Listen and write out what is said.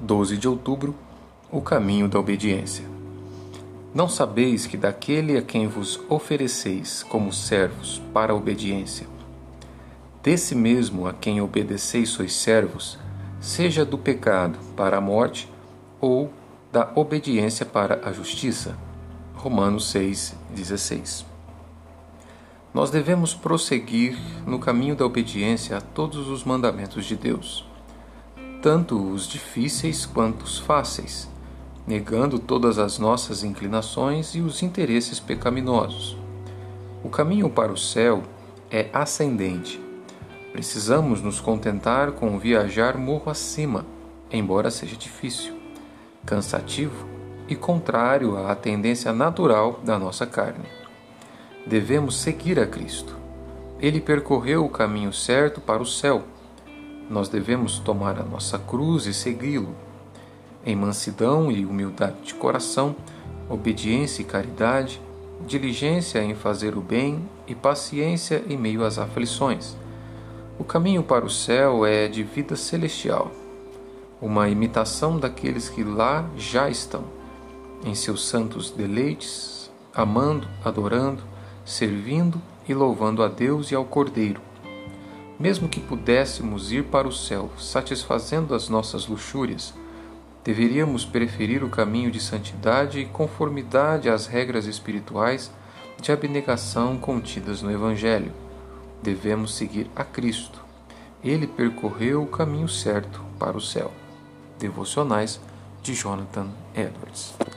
12 de outubro, o caminho da obediência. Não sabeis que daquele a quem vos ofereceis como servos para a obediência, desse mesmo a quem obedeceis sois servos, seja do pecado para a morte ou da obediência para a justiça. Romanos 6:16. Nós devemos prosseguir no caminho da obediência a todos os mandamentos de Deus tanto os difíceis quanto os fáceis, negando todas as nossas inclinações e os interesses pecaminosos. O caminho para o céu é ascendente. Precisamos nos contentar com viajar morro acima, embora seja difícil, cansativo e contrário à tendência natural da nossa carne. Devemos seguir a Cristo. Ele percorreu o caminho certo para o céu nós devemos tomar a nossa cruz e segui-lo. Em mansidão e humildade de coração, obediência e caridade, diligência em fazer o bem e paciência em meio às aflições. O caminho para o céu é de vida celestial, uma imitação daqueles que lá já estão, em seus santos deleites, amando, adorando, servindo e louvando a Deus e ao Cordeiro mesmo que pudéssemos ir para o céu satisfazendo as nossas luxúrias, deveríamos preferir o caminho de santidade e conformidade às regras espirituais de abnegação contidas no Evangelho. Devemos seguir a Cristo. Ele percorreu o caminho certo para o céu. Devocionais de Jonathan Edwards.